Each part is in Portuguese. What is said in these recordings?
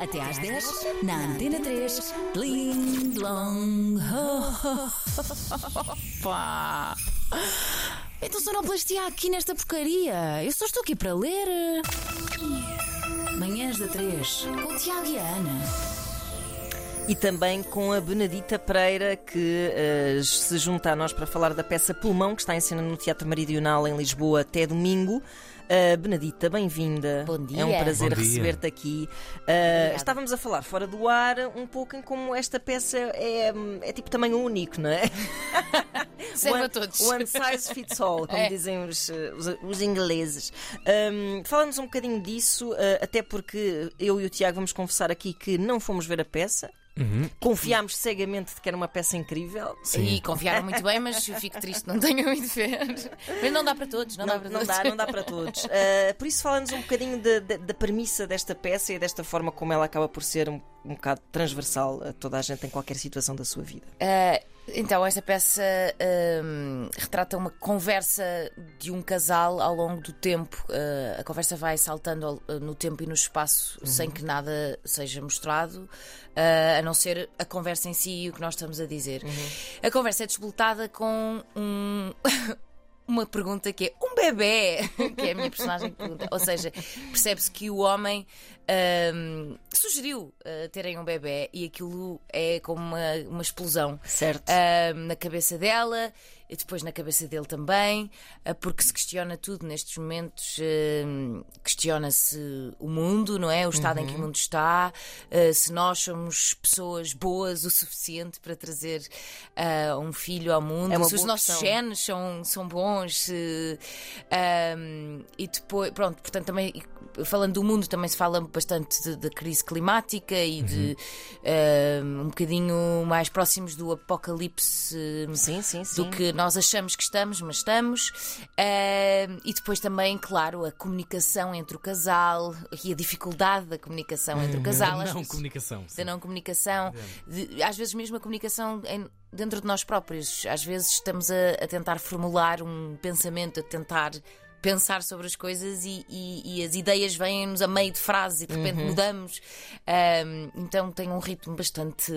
Até às 10, na Antena 3, Dling Long. Pá. Então sonoplastia aqui nesta porcaria. Eu só estou aqui para ler. Manhãs da 3, com o Tiago e a Ana. E também com a Benedita Pereira, que uh, se junta a nós para falar da peça Pulmão, que está em cena no Teatro Meridional em Lisboa até domingo. Uh, Benedita, bem-vinda. Bom dia. É um prazer receber-te aqui. Uh, estávamos a falar fora do ar um pouco em como esta peça é, é tipo tamanho único, não é? Serve one, a todos. One size fits all, como É. dizem os, uh, os, os ingleses. Um, Fala-nos um bocadinho disso, uh, até porque eu e o Tiago vamos confessar aqui que não fomos ver a peça. Uhum. Confiámos cegamente de que era uma peça incrível. E confiaram muito bem, mas eu fico triste, não tenho muito ver. Mas não dá para todos, não, Não, dá para não todos. dá, não dá para todos. Uh, por isso, fala-nos um bocadinho da, premissa desta peça e desta forma como ela acaba por ser um, um bocado transversal a toda a gente em qualquer situação da sua vida. Ah, então, esta peça ahm, retrata uma conversa de um casal ao longo do tempo. Ah, a conversa vai saltando ah, no tempo e no espaço sem que nada seja mostrado, ah, a não ser a conversa em si e o que nós estamos a dizer. A conversa é desbotada com um. Uma pergunta que é um bebê, que é a minha personagem que pergunta. Ou seja, percebe-se que o homem ahm, sugeriu ah, terem um bebê e aquilo é como uma, uma explosão Certo. ahm, na cabeça dela e depois na cabeça dele também, ah, porque se questiona tudo nestes momentos. ahm, Questiona-se o mundo, não é? O estado em que o mundo está, ah, se nós somos pessoas boas o suficiente para trazer um filho ao mundo, É se os nossos questão. genes são, são bons. se, ahm, e depois, pronto, portanto, também falando do mundo, também se fala bastante da crise climática e de ahm, um bocadinho mais próximos do apocalipse. Sim, sim, sim. Do que nós achamos que estamos, mas estamos. Ahm, e depois também, claro, a comunicação entre o casal e a dificuldade da comunicação entre o casal. às Não, comunicação. da não comunicação, de- às vezes mesmo a comunicação em- dentro de nós próprios. Às vezes estamos a, a tentar formular um pensamento, a tentar pensar sobre as coisas e, e- e as ideias vêm-nos a meio de frase e de repente mudamos. Ahm, então tem um ritmo bastante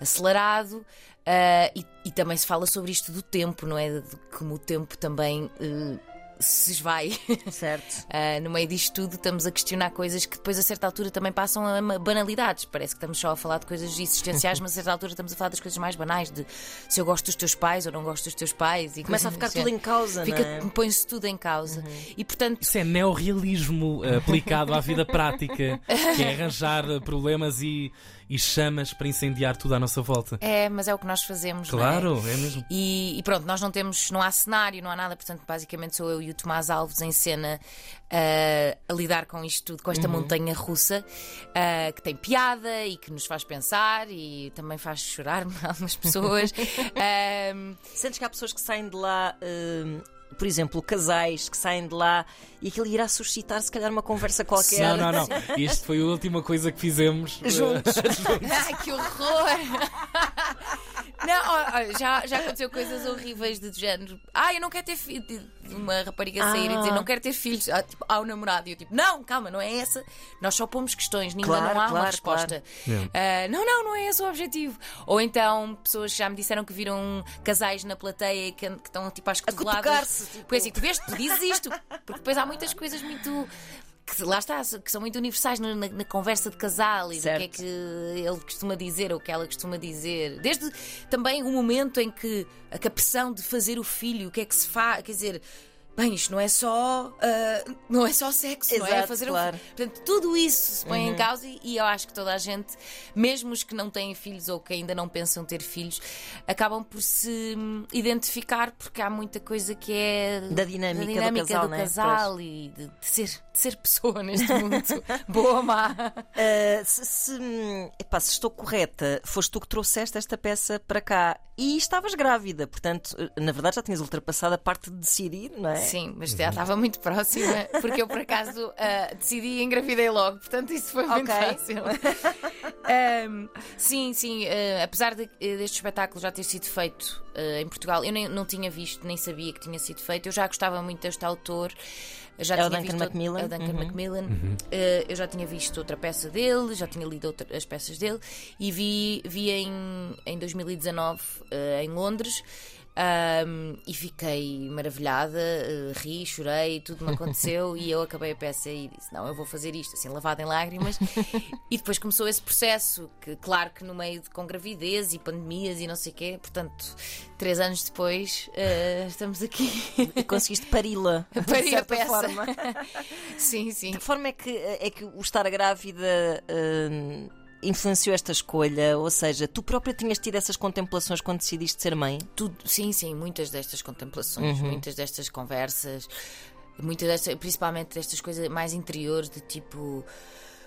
acelerado. ah, e, e também se fala sobre isto do tempo, não é? De como o tempo também eh, se esvai. Certo. Uh, no meio disto tudo, estamos a questionar coisas que depois, a certa altura, também passam a banalidades. Parece que estamos só a falar de coisas existenciais, mas a certa altura estamos a falar das coisas mais banais, de se eu gosto dos teus pais ou não gosto dos teus pais. E Começa a ficar do tudo em causa, não é? Fica, Põe-se tudo em causa. E portanto, Isso é neorrealismo eh, aplicado à vida prática, que é arranjar problemas e, e chamas para incendiar tudo à nossa volta. é, mas é o que nós fazemos. não é? Claro, é mesmo. E, e pronto, nós não temos, não há cenário, não há nada, portanto, basicamente sou eu e o Tomás Alves em cena ah, a lidar com isto tudo, com esta montanha russa ah, que tem piada e que nos faz pensar e também faz chorar algumas pessoas. Ah, Sentes que há pessoas que saem de lá, hum, por exemplo, casais que saem de lá e aquilo irá suscitar, se calhar, uma conversa qualquer. Não, não, não. Isto foi a última coisa que fizemos. eh, Juntos. Ai, que horror! Não, já, já aconteceu coisas horríveis de género. Ah, eu não quero ter filhos. Uma rapariga sair e dizer Ah. não quero ter filhos ah, tipo, ao namorado. E eu tipo, não, calma, não é essa. Nós só pomos questões, ainda Claro, não há uma claro, resposta. claro. Ah, não, não, não é esse o objetivo. Ou então pessoas já me disseram que viram casais na plateia que, que estão tipo às cotoveladas. cutucar-se, tipo. Pois assim, tu vês, tu dizes isto. Porque depois há muitas coisas muito. Que lá está, que são muito universais na, na- na conversa de casal e Certo. do que é que ele costuma dizer ou o que ela costuma dizer. Desde também o momento em que a pressão de fazer o filho, o que é que se faz, quer dizer. Bem, isto não é só ah, não é só sexo, não é Exato, fazer claro. um. Portanto, tudo isso se põe em causa e, e eu acho que toda a gente, mesmo os que não têm filhos ou que ainda não pensam ter filhos, acabam por se hum, identificar porque há muita coisa que é Da dinâmica do dinâmica casal, do né? casal e de, de ser, de ser pessoa neste mundo. Boa ou má. Uh, se, se, epá, se estou correta, foste tu que trouxeste esta peça para cá e estavas grávida, portanto, uh, na verdade já tinhas ultrapassado a parte de decidir, não é? Sim, mas já estava muito próxima, porque eu por acaso uh, decidi e engravidei logo, portanto isso foi muito Ok. fácil. Um, sim, sim, uh, apesar de- deste espetáculo já ter sido feito uh, em Portugal, eu nem, não tinha visto, nem sabia que tinha sido feito, eu já gostava muito deste autor. eu Já É o tinha Duncan visto Macmillan? é o Duncan Uhum. Macmillan. Uh, eu já tinha visto outra peça dele, já tinha lido outra- as peças dele e vi, vi em, em 2019 uh, em Londres. Um, e fiquei maravilhada, uh, ri, chorei, tudo me aconteceu e eu acabei a peça e disse: Não, eu vou fazer isto, assim, lavada em lágrimas. e depois começou esse processo, que claro que no meio de com gravidez e pandemias e não sei o quê, portanto, três anos depois, uh, estamos aqui. E conseguiste pari-la, de Pari a certa peça. forma. sim, sim. De que forma é que, é que o estar grávida hum, influenciou esta escolha? Ou seja, tu própria tinhas tido essas contemplações quando decidiste ser mãe? Tudo, sim, sim, muitas destas contemplações, muitas destas conversas, muitas destas, principalmente destas coisas mais interiores, de tipo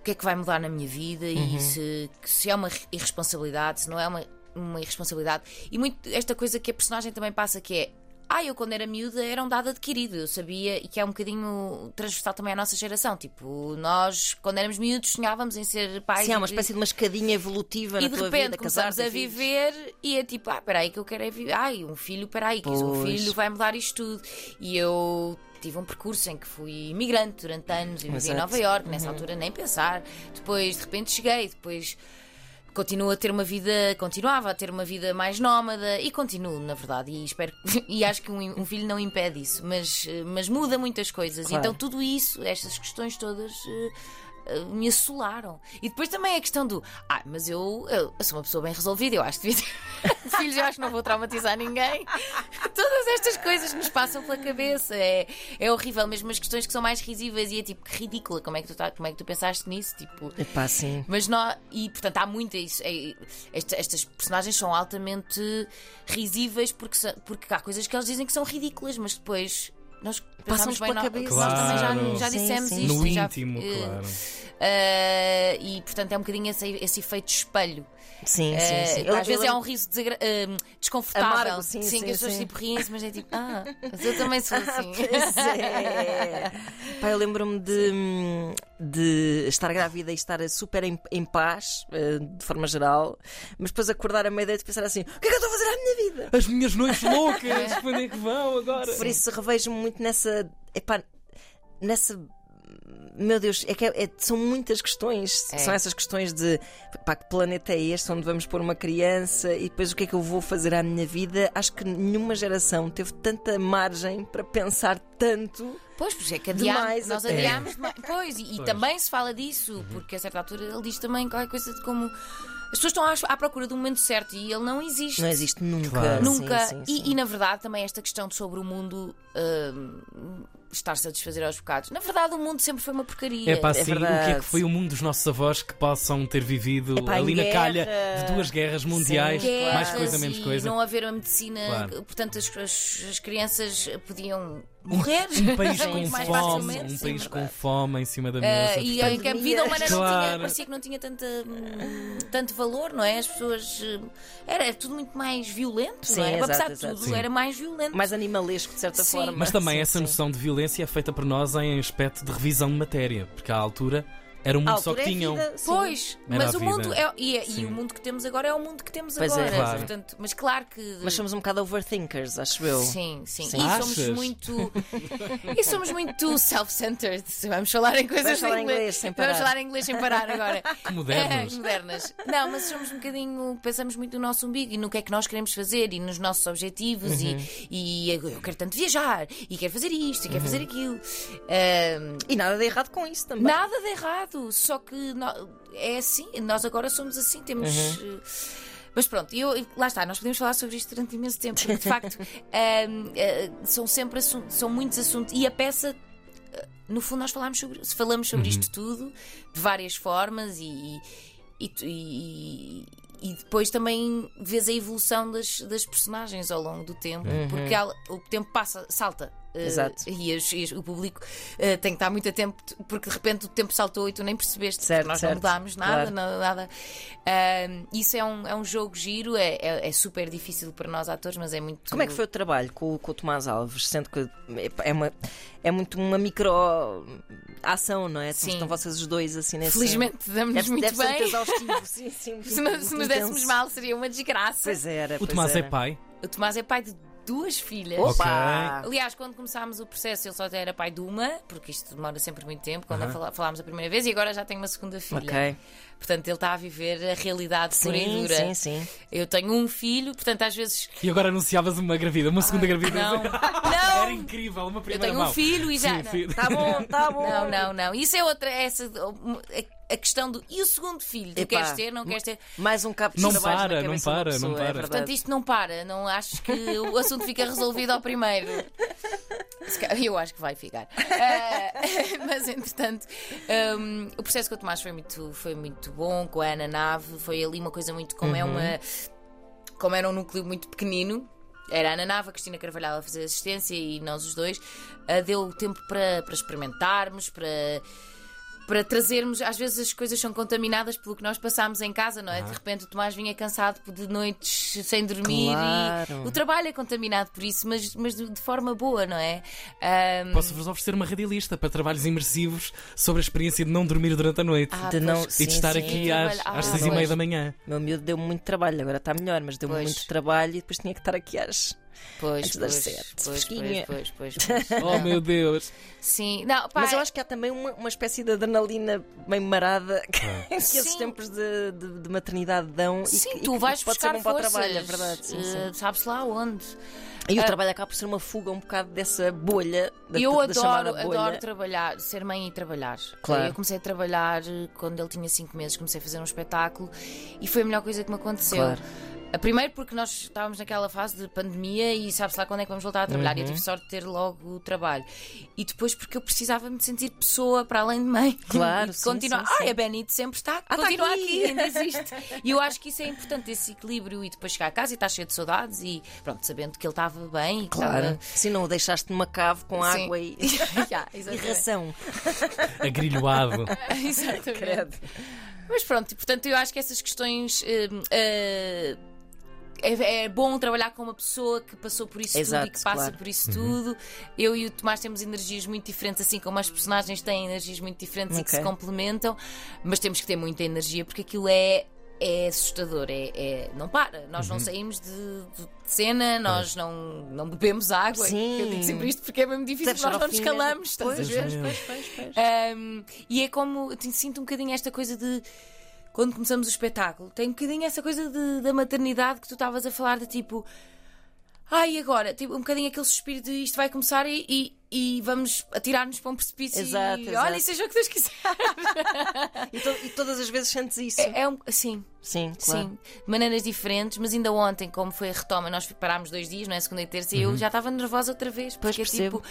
o que é que vai mudar na minha vida e se, se é uma irresponsabilidade, se não é uma, uma irresponsabilidade. E muito esta coisa que a personagem também passa que é. Ah, eu quando era miúda era um dado adquirido, eu sabia, e que é um bocadinho transversal também à nossa geração. Tipo, nós, quando éramos miúdos, sonhávamos em ser pais. Sim, e uma de- espécie de uma escadinha evolutiva e na de tua repente vida, começamos casar, a ter filhos. viver e é tipo, ah, peraí, que eu quero é viver. Ai, um filho, peraí, que um filho vai mudar isto tudo. E eu tive um percurso em que fui imigrante durante anos, e vivi em. Nova Iorque, nessa altura nem pensar. Depois, de repente, cheguei, depois. Continuo a ter uma vida, continuava a ter uma vida mais nómada e continuo, na verdade, e espero e acho que um, um filho não impede isso, mas, mas muda muitas coisas. Claro. Então tudo isso, estas questões todas eh, eh, me assolaram. E depois também a questão do ah, mas eu, eu, eu sou uma pessoa bem resolvida, eu acho que devia ter filhos, eu acho que não vou traumatizar ninguém. Estas coisas nos passam pela cabeça. É, é horrível, mesmo as questões que são mais risíveis e é tipo que ridícula. Como é que tu, tá, como é que tu pensaste nisso? Tipo, Epá, sim. mas não, e portanto há muita isso. é- esta- estas personagens são altamente risíveis porque, porque há coisas que eles dizem que são ridículas, mas depois nós bem pela cabeça. Nós também Claro. já, já Sim, dissemos sim. isto. No já- íntimo, eh, claro. eh, e portanto é um bocadinho esse, esse efeito espelho. Sim, Eh, sim, sim. que Eu- às vezes eu é um riso eh, desconfortável. Amargo, sim, sim, que as pessoas sim. tipo riem-se, mas é tipo, ah, mas eu também sou assim. Pois é. Pá, eu lembro-me de, hum, de estar grávida e estar super em, em paz, eh, de forma geral, mas depois acordar a meia-noite e pensar assim: o que é que eu estou a fazer à minha vida? As minhas noites loucas, para onde é que vão agora? Por isso revejo-me muito nessa. Epá, nessa. Meu Deus, é que é- é- são muitas questões. É. São essas questões de pá, que planeta é este onde vamos pôr uma criança e depois o que é que eu vou fazer à minha vida. Acho que nenhuma geração teve tanta margem para pensar tanto. Pois, pois é que Demais adiámos, nós até. adiámos demais. Pois, e, e Pois. também se fala disso, porque a certa altura ele diz também qualquer coisa de como. As pessoas estão à, à procura do momento certo e ele não existe. Não existe nunca. Claro. Nunca. Sim, sim, E, sim. e, na verdade também esta questão sobre o mundo hum, estar-se a desfazer aos bocados. Na verdade, o mundo sempre foi uma porcaria. É pá, sim, o que é que foi o mundo dos nossos avós que possam ter vivido Epá, ali na guerra. calha de duas guerras mundiais, Sim, mais Guerras coisa, menos coisa. não haver a medicina, Claro. portanto as, as- as crianças podiam morrer Um país muito com mais fome, um sim, país com fome em cima da mesa. e portanto- em que a vida humana não Claro. tinha, parecia que não tinha tanta, hum, tanto valor, não é? As pessoas. Era, era tudo muito mais violento, Sim, não é? exato, Apesar de tudo, Sim. era mais violento. Mais animalesco, de certa Sim. forma. Mas também Sim, essa sim. noção de violência é feita por nós em aspecto de revisão de matéria, porque à altura era um mundo só que é tinham. vida. Pois, Era mas o mundo é, e, é- e o mundo que temos agora é o mundo que temos Pois é. agora. Claro. Portanto, mas claro que. Mas somos um bocado overthinkers, acho eu. Sim, sim. Sim. E Achas? somos muito. e somos muito self-centered. Vamos falar em coisas Vamos falar em em inglês sem Vamos parar. falar em inglês sem parar agora. Que modernos. É, modernas. Não, mas somos um bocadinho. Pensamos muito no nosso umbigo e no que é que nós queremos fazer e nos nossos objetivos. Uhum. E, e eu quero tanto viajar e quero fazer isto e Uhum. quero fazer aquilo. Ahm, E nada de errado com isso também. Nada de errado, só que é assim, nós agora somos assim, temos. Uhum. eh, Mas pronto, eu, lá está, nós podemos falar sobre isto durante imenso tempo, porque de facto eh, são sempre assuntos, são muitos assuntos, e a peça, eh, no fundo, nós falamos sobre, falamos sobre Uhum. isto tudo de várias formas e, e, e- e depois também vês a evolução das, das personagens ao longo do tempo, Uhum. porque ela- o tempo passa, salta. Exato. e, as- e o público eh, tem que estar muito atento porque de repente o tempo saltou e tu nem percebeste. Certo, nós certo. não mudámos nada, Claro. nada. nada. Ahm, isso é um, é um jogo giro, é, é, é super difícil para nós atores, mas é muito. Como é que foi o trabalho com, o- com o Tomás Alves? Sendo que é, uma, é muito uma micro ação, não é? Sim. Estão vocês os dois assim nesse. Felizmente damos-nos Deve, muito deve muito bem. Sim, sim, Se, nos- se nos dessemos mal, seria uma desgraça. Pois era. O pois Tomás era. é pai. O Tomás é pai de duas filhas. Opa! Aliás, quando começámos o processo, ele só era pai de uma, porque isto demora sempre muito tempo, quando fala- falámos a primeira vez, e agora já tem uma segunda filha. Ok. Portanto, ele está a viver a realidade pura e Sim, dura. sim, sim. Eu tenho um filho, portanto, às vezes. E agora anunciavas uma gravida, uma segunda gravidez. Não, Era não! incrível, uma Eu primeira tenho mão. um filho e já. Sim. Tá bom, tá bom. Não, não, não. Isso é outra. Essa, a, questão do. E o segundo filho? Tu Epá, queres ter? Não queres ter? Mais um cabo de Não para, não para, não pessoa, é para. verdade. Portanto, isto não para. Não acho que o assunto fica resolvido ao primeiro. Eu acho que vai ficar. Ah, mas, entretanto, hum, o processo com o Tomás foi muito, foi muito bom, com a Ana Nave. Foi ali uma coisa muito. Como é uma. Como era um núcleo muito pequenino. Era a Ana Nave, a Cristina Carvalhal a fazer assistência e nós os dois. ah, deu tempo para, para experimentarmos, para para trazermos, às vezes as coisas são contaminadas pelo que nós passámos em casa, não é? De repente o Tomás vinha cansado de noites sem dormir Claro. e o trabalho é contaminado por isso, mas, mas de, de forma boa, não é? Ahm, Posso-vos oferecer uma radialista para trabalhos imersivos sobre a experiência de não dormir durante a noite. ah, de não- e de sim, estar sim. aqui às, Trabalho- às ah, seis e meia da manhã. Meu miúdo deu-me muito trabalho, agora está melhor, mas deu-me Pois. muito trabalho e depois tinha que estar aqui às. Pois, antes das pois, sete, pois, fresquinha. pois, pois, pois, pois. Oh meu Deus! Sim, não, pá, Mas eu acho que há também uma, uma espécie de adrenalina meio marada que, que esses tempos de, de- de maternidade dão. e sim, e tu que vais pode ser buscar bom para o forças, trabalho, é verdade. Sim, sim. eh, Sabes lá onde? E o Ah. trabalho acaba por ser uma fuga um bocado dessa bolha, da, eu da adoro, bolha. adoro trabalhar, ser mãe e trabalhar. Claro. Eu comecei a trabalhar eh, quando ele tinha 5 meses, comecei a fazer um espetáculo e foi a melhor coisa que me aconteceu. Claro. A Primeiro porque nós estávamos naquela fase de pandemia e sabe-se lá quando é que vamos voltar a trabalhar Uhum. e eu tive sorte de ter logo o trabalho. E depois porque eu precisava me sentir pessoa para além de mãe. Claro, e sim, continuar. sim, sim. Ai, a Benito sempre está, Ah, tá continua aqui. aqui. ainda existe. E eu acho que isso é importante, esse equilíbrio e depois chegar a casa e estar cheio de saudades e pronto, sabendo que ele estava bem e Claro. estava- Se não o deixaste numa cave com Sim. água e, Já, e ração. Agrilhoado. Exatamente. Mas pronto, e, portanto, eu acho que essas questões. hum, eh, é, é bom trabalhar com uma pessoa que passou por isso tudo Exato, e que passa claro. por isso tudo. Eu e o Tomás temos energias muito diferentes, assim como as personagens têm energias muito diferentes e que se complementam, mas temos que ter muita energia porque aquilo é. É assustador, é, é- não para. Nós Uhum. não saímos de, de cena, nós não, não bebemos água. Sim. Eu digo sempre isto porque é mesmo difícil, nós não nos calamos, estás a Pois, ver? pois, pois, pois, pois. Um, e é como eu te- sinto um bocadinho esta coisa de quando começamos o espetáculo, tem um bocadinho essa coisa de- da maternidade que tu estavas a falar de tipo. Ai, agora, tipo, um bocadinho aquele suspiro de isto vai começar e, e, e vamos atirar-nos para um precipício Exato, e exato. olha, e seja o que Deus quiser. E, to- e todas as vezes sentes isso. É, é um, sim, Sim, claro. sim, de maneiras diferentes, mas ainda ontem, como foi a retoma, nós parámos dois dias, não é? Segunda e terça, e eu já estava nervosa outra vez, Pois porque é percebo. tipo.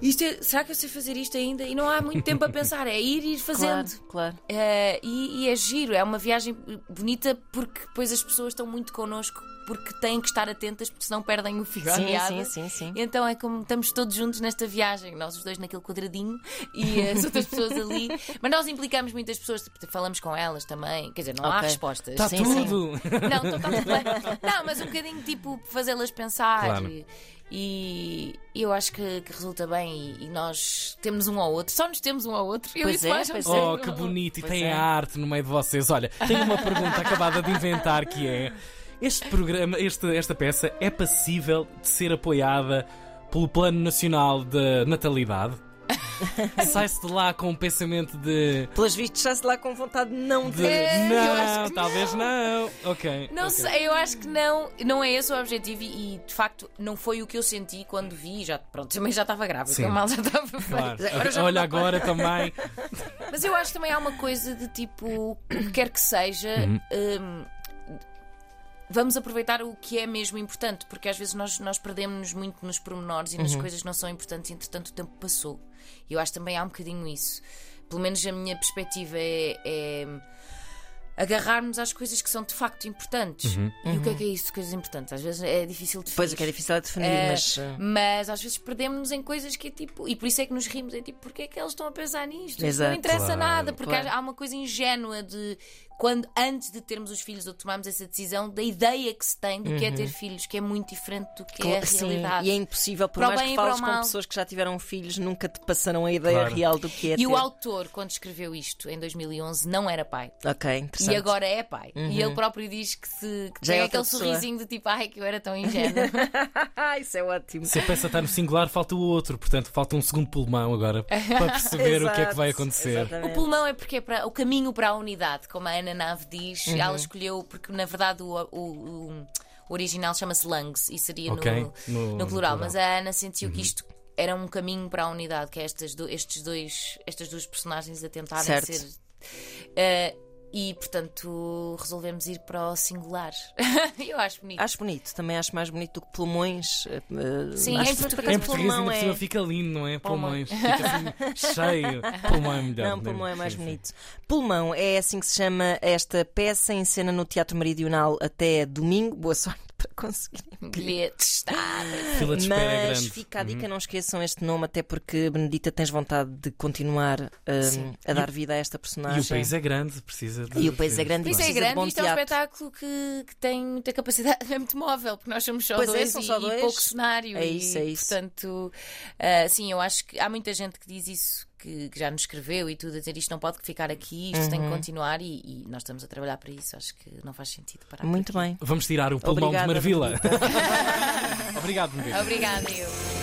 Isto é- será que eu sei fazer isto ainda? E não há muito tempo a pensar, é ir e ir fazendo. Claro, claro. Eh, e, e é giro, é uma viagem bonita porque depois as pessoas estão muito connosco porque têm que estar atentas porque senão perdem o fio Sim, sim, sim, sim. Então é como estamos todos juntos nesta viagem, nós os dois naquele quadradinho e as outras pessoas ali. Mas nós implicamos muitas pessoas, tipo, falamos com elas também, quer dizer, não há Ok. respostas. Está Sim, sim. tudo! Não, está tudo bem. Não, mas um bocadinho tipo fazê-las pensar. Claro. E, e eu acho que, que resulta bem. E, e nós temos um ao outro, só nos temos um ao outro. Eu Pois e é, Tomás pois é. Oh, que bonito! E Pois tem é. a arte no meio de vocês. Olha, tenho uma pergunta acabada de inventar que é: este programa, este, esta peça é passível de ser apoiada pelo Plano Nacional de Natalidade? Sai-se de lá com o pensamento de. Pelos vistos, já se lá com vontade de não de ter. É, não, talvez não. Ok. Não ok. sei, eu acho que não, não é esse o objetivo e, e, de facto não foi o que eu senti quando vi. Já, pronto, também já estava grávida, Sim. então mal já estava feito. Claro. Agora já Olha não agora também. Mas eu acho que também há uma coisa de tipo, o que quer que seja. hum, Vamos aproveitar o que é mesmo importante, porque às vezes nós, nós perdemos-nos muito nos pormenores e nas coisas que não são importantes, entretanto o tempo passou. E eu acho também há um bocadinho isso. Pelo menos a minha perspectiva é. é agarrarmos às coisas que são de facto importantes. Uhum. E o que é que é isso, coisas importantes? Às vezes é difícil definir. Pois o que é difícil é definir, Eh, mas. uh, Mas às vezes perdemos-nos em coisas que é tipo. E por isso é que nos rimos. É tipo, porque é que eles estão a pensar nisto? Isto Exato. não interessa Claro, nada. Porque claro. há uma coisa ingênua de. Quando, antes de termos os filhos ou tomarmos essa decisão, da ideia que se tem do que é ter filhos, que é muito diferente do que é a Uhum. Sim, realidade. e é impossível, por Para o mais bem que e o fales com mal. pessoas que já tiveram filhos, nunca te passarão a ideia Claro. real do que é E ter. o autor, quando escreveu isto em 2011, não era pai. Ok, interessante. E agora é pai. E ele próprio diz que, se, que Já tem é aquele pessoa. sorrisinho de tipo, ai, que eu era tão ingênua. Ah, isso é ótimo. Se a peça está no singular, falta o outro. Portanto, falta um segundo pulmão agora para perceber o que é que vai acontecer. O exatamente. pulmão é porque é para, o caminho para a unidade, como a Ana Nave diz. Uhum. Ela escolheu, porque na verdade o, o- o- original chama-se lungs e seria Ok, no, no- no no plural. plural. Mas a Ana sentiu que isto era um caminho para a unidade, que é estas, do- estes dois, estas duas personagens a tentarem Certo. ser. eh, e portanto resolvemos ir para o singular. Eu acho bonito. Acho bonito, também acho mais bonito do que pulmões. eh, eh, Sim, acho em português- Em português ainda por cima é- fica lindo, não é? Pulmões. Fica assim cheio. Pulmão é melhor. Não, né? Pulmão é mais Sim, sim. bonito. Pulmão é assim que se chama esta peça em cena no Teatro Meridional até domingo. Boa sorte para conseguir. Bilhetes, está. Fila de espera é Mas grande. fica a dica, Uhum. não esqueçam este nome, até porque Benedita tens vontade de continuar Sim. a dar vida a esta personagem. E o país é grande, precisa de. E o país é grande Isso e é precisa de grande e isto é um espetáculo que, que tem muita capacidade, é muito móvel, porque nós somos só Pois é, dois, são e, só e dois. pouco cenário. É e, isso, é isso. Portanto, ah, sim, eu acho que há muita gente que diz isso, que, que já nos escreveu e tudo, a dizer isto não pode ficar aqui, isto Uhum. tem que continuar e, e nós estamos a trabalhar para isso. Acho que não faz sentido parar. Muito bem. Vamos tirar o pulmão Obrigada, de Marvila. Obrigado, Benedito. Obrigada, eu.